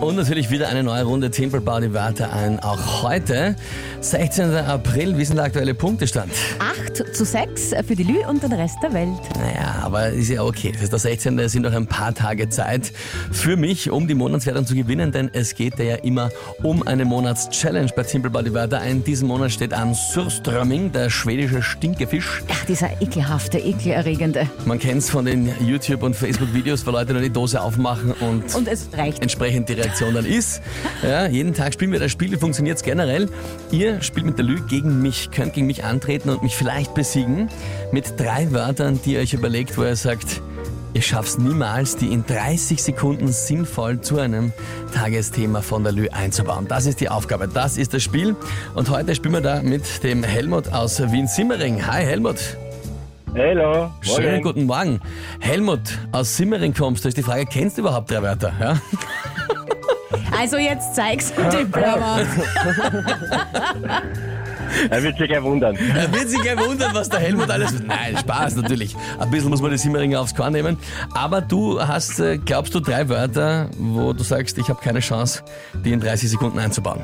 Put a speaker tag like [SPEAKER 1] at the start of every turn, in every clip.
[SPEAKER 1] Und natürlich wieder eine neue Runde Tempel Bau die Wörter ein. Auch heute, 16. April, wie ist denn der aktuelle Punktestand?
[SPEAKER 2] 8 zu 6 für die Lü und den Rest der Welt.
[SPEAKER 1] Naja, aber ist ja okay. Das ist der 16. Es sind noch ein paar Tage Zeit für mich, um die Monatswertung zu gewinnen, denn es geht ja immer um eine Monatschallenge bei Tempel Bau die Wörter ein. Diesen Monat steht an Surströmming, der schwedische Stinkefisch.
[SPEAKER 2] Ach, dieser ekelhafte, ekelerregende.
[SPEAKER 1] Man kennt es von den YouTube- und Facebook-Videos, wo Leute nur die Dose aufmachen und,
[SPEAKER 2] Und es reicht.
[SPEAKER 1] entsprechend die Reaktion dann ist. Ja, jeden Tag spielen wir das Spiel, wie funktioniert es generell? Ihr spielt mit der Lü gegen mich, könnt gegen mich antreten und mich vielleicht besiegen mit drei Wörtern, die ihr euch überlegt, wo ihr sagt, ihr schafft es niemals, die in 30 Sekunden sinnvoll zu einem Tagesthema von der Lü einzubauen. Das ist die Aufgabe, das ist das Spiel. Und heute spielen wir da mit dem Helmut aus Wien-Simmering. Hi Helmut.
[SPEAKER 3] Hallo.
[SPEAKER 1] Schönen guten Morgen. Helmut, aus Simmering kommst du, ist die Frage, kennst du überhaupt drei Wörter? Ja?
[SPEAKER 2] Also jetzt zeig's dem Blauer.
[SPEAKER 3] Er wird sich gleich wundern.
[SPEAKER 1] Er wird sich gleich wundern, was der Helmut alles... Nein, Spaß natürlich. Ein bisschen muss man die Simmeringer aufs Korn nehmen. Aber du hast, äh, glaubst du, drei Wörter, wo du sagst, ich habe keine Chance, die in 30 Sekunden einzubauen.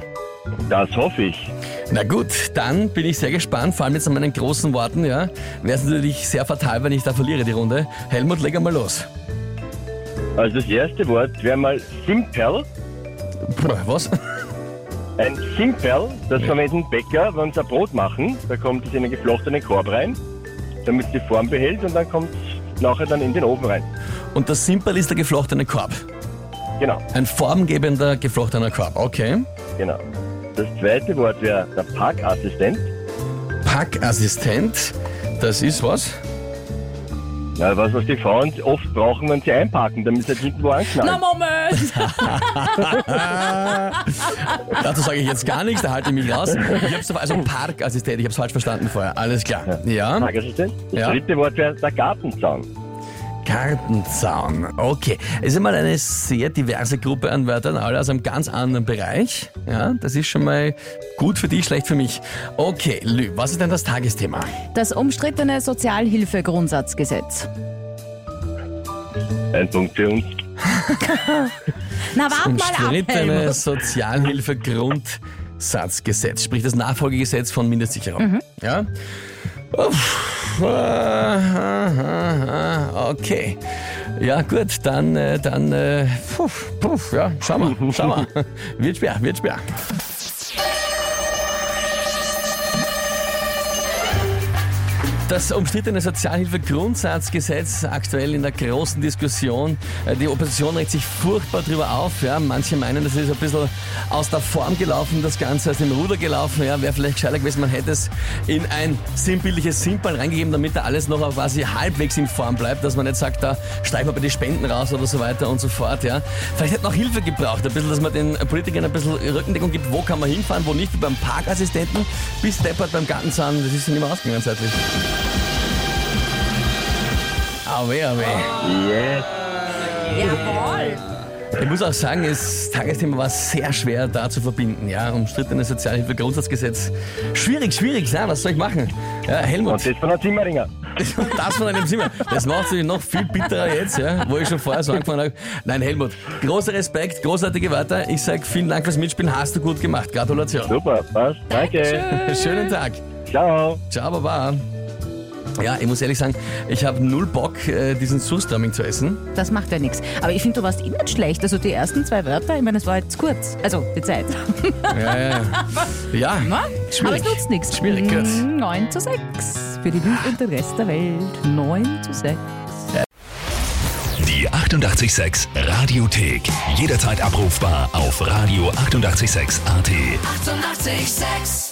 [SPEAKER 3] Das hoffe ich.
[SPEAKER 1] Na gut, dann bin ich sehr gespannt, vor allem jetzt an meinen großen Worten, ja. Wäre es natürlich sehr fatal, wenn ich da verliere die Runde. Helmut, leg einmal los.
[SPEAKER 3] Also das erste Wort wäre mal Simperl.
[SPEAKER 1] Was?
[SPEAKER 3] Ein Simperl, das verwenden Bäcker, wenn sie ein Brot machen. Da kommt es in einen geflochtenen Korb rein, damit es die Form behält und dann kommt es nachher dann in den Ofen rein.
[SPEAKER 1] Und das Simperl ist der geflochtene Korb.
[SPEAKER 3] Genau,
[SPEAKER 1] Ein formgebender geflochtener Korb, okay.
[SPEAKER 3] genau. Das zweite Wort wäre der Parkassistent.
[SPEAKER 1] Packassistent, das ist was?
[SPEAKER 3] Ja, was, was die Frauen oft brauchen, wenn sie einparken, damit sie halt hinten wo
[SPEAKER 2] Na
[SPEAKER 3] anknallen.
[SPEAKER 2] Moment!
[SPEAKER 1] Dazu sage ich jetzt gar nichts, da halte ich mich raus. Ich hab's also Parkassistent, ich habe es falsch verstanden vorher. Alles klar. Ja.
[SPEAKER 3] Parkassistent. Das
[SPEAKER 1] Ja.
[SPEAKER 3] dritte Wort wäre der Gartenzaun.
[SPEAKER 1] Gartenzaun. Okay. Es ist mal eine sehr diverse Gruppe an Wörtern, alle aus einem ganz anderen Bereich. Ja, das ist schon mal gut für dich, schlecht für mich. Okay, Lü, was ist denn das Tagesthema?
[SPEAKER 2] Das umstrittene Sozialhilfegrundsatzgesetz.
[SPEAKER 3] Ein Punkt für uns.
[SPEAKER 2] Na, wart mal ab,
[SPEAKER 1] Umstrittene. Sozialhilfegrundsatzgesetz, sprich das Nachfolgegesetz von Mindestsicherung. Ja? Uff. Okay. Ja, gut, dann, äh, dann, äh, puh, puh, ja, schau mal, schau mal. Wird schwer, wird schwer. Das umstrittene Sozialhilfegrundsatzgesetz aktuell in der großen Diskussion. Äh, Die Opposition regt sich furchtbar drüber auf. Ja. Manche meinen, das ist ein bisschen aus der Form gelaufen, das Ganze aus dem Ruder gelaufen. Ja. Wäre vielleicht gescheiter gewesen, man hätte es in ein sinnbildliches Simpel reingegeben, damit da alles noch quasi halbwegs in Form bleibt, dass man nicht sagt, da streichen wir bei die Spenden raus oder so weiter und so fort. Ja. Vielleicht hätte man auch Hilfe gebraucht, ein bisschen, dass man den Politikern ein bisschen Rückendeckung gibt, wo kann man hinfahren, wo nicht, wie beim Parkassistenten, bis Deppert beim Gartenzahn, das ist ja nicht mehr ausgegangen zeitlich. Au weh, au weh.
[SPEAKER 3] Yes.
[SPEAKER 2] Jawohl!
[SPEAKER 1] Ich muss auch sagen, das Tagesthema war sehr schwer da zu verbinden. Ja, umstrittenes Sozialhilfegrundsatzgesetz. Schwierig, schwierig, ja, was soll ich machen? Ja, Helmut,
[SPEAKER 3] Und das von der Zimmeringer.
[SPEAKER 1] das von einem Zimmer. Das macht sich noch viel bitterer jetzt, ja, wo ich schon vorher so angefangen habe. Nein, Helmut, großer Respekt, großartige Wörter. Ich sage vielen Dank fürs Mitspielen, hast du gut gemacht. Gratulation.
[SPEAKER 3] Super, passt. Danke.
[SPEAKER 1] Schönen Tag.
[SPEAKER 3] Ciao.
[SPEAKER 1] Ciao, Baba. Ja, ich muss ehrlich sagen, ich habe null Bock, äh, diesen Surströmming zu essen.
[SPEAKER 2] Das macht ja nichts. Aber ich finde, du warst nicht schlecht. Also die ersten zwei Wörter, ich meine, es war jetzt kurz. Also die Zeit.
[SPEAKER 1] Ja, ja, ja.
[SPEAKER 2] Na? Aber
[SPEAKER 1] Schwierig.
[SPEAKER 2] es nutzt nichts.
[SPEAKER 1] Schwierig, gut.
[SPEAKER 2] 9 zu 6 für die Lü und den Rest der Welt. 9 zu 6.
[SPEAKER 4] Die 886 Radiothek. Jederzeit abrufbar auf radio886.at. 886!
[SPEAKER 5] 886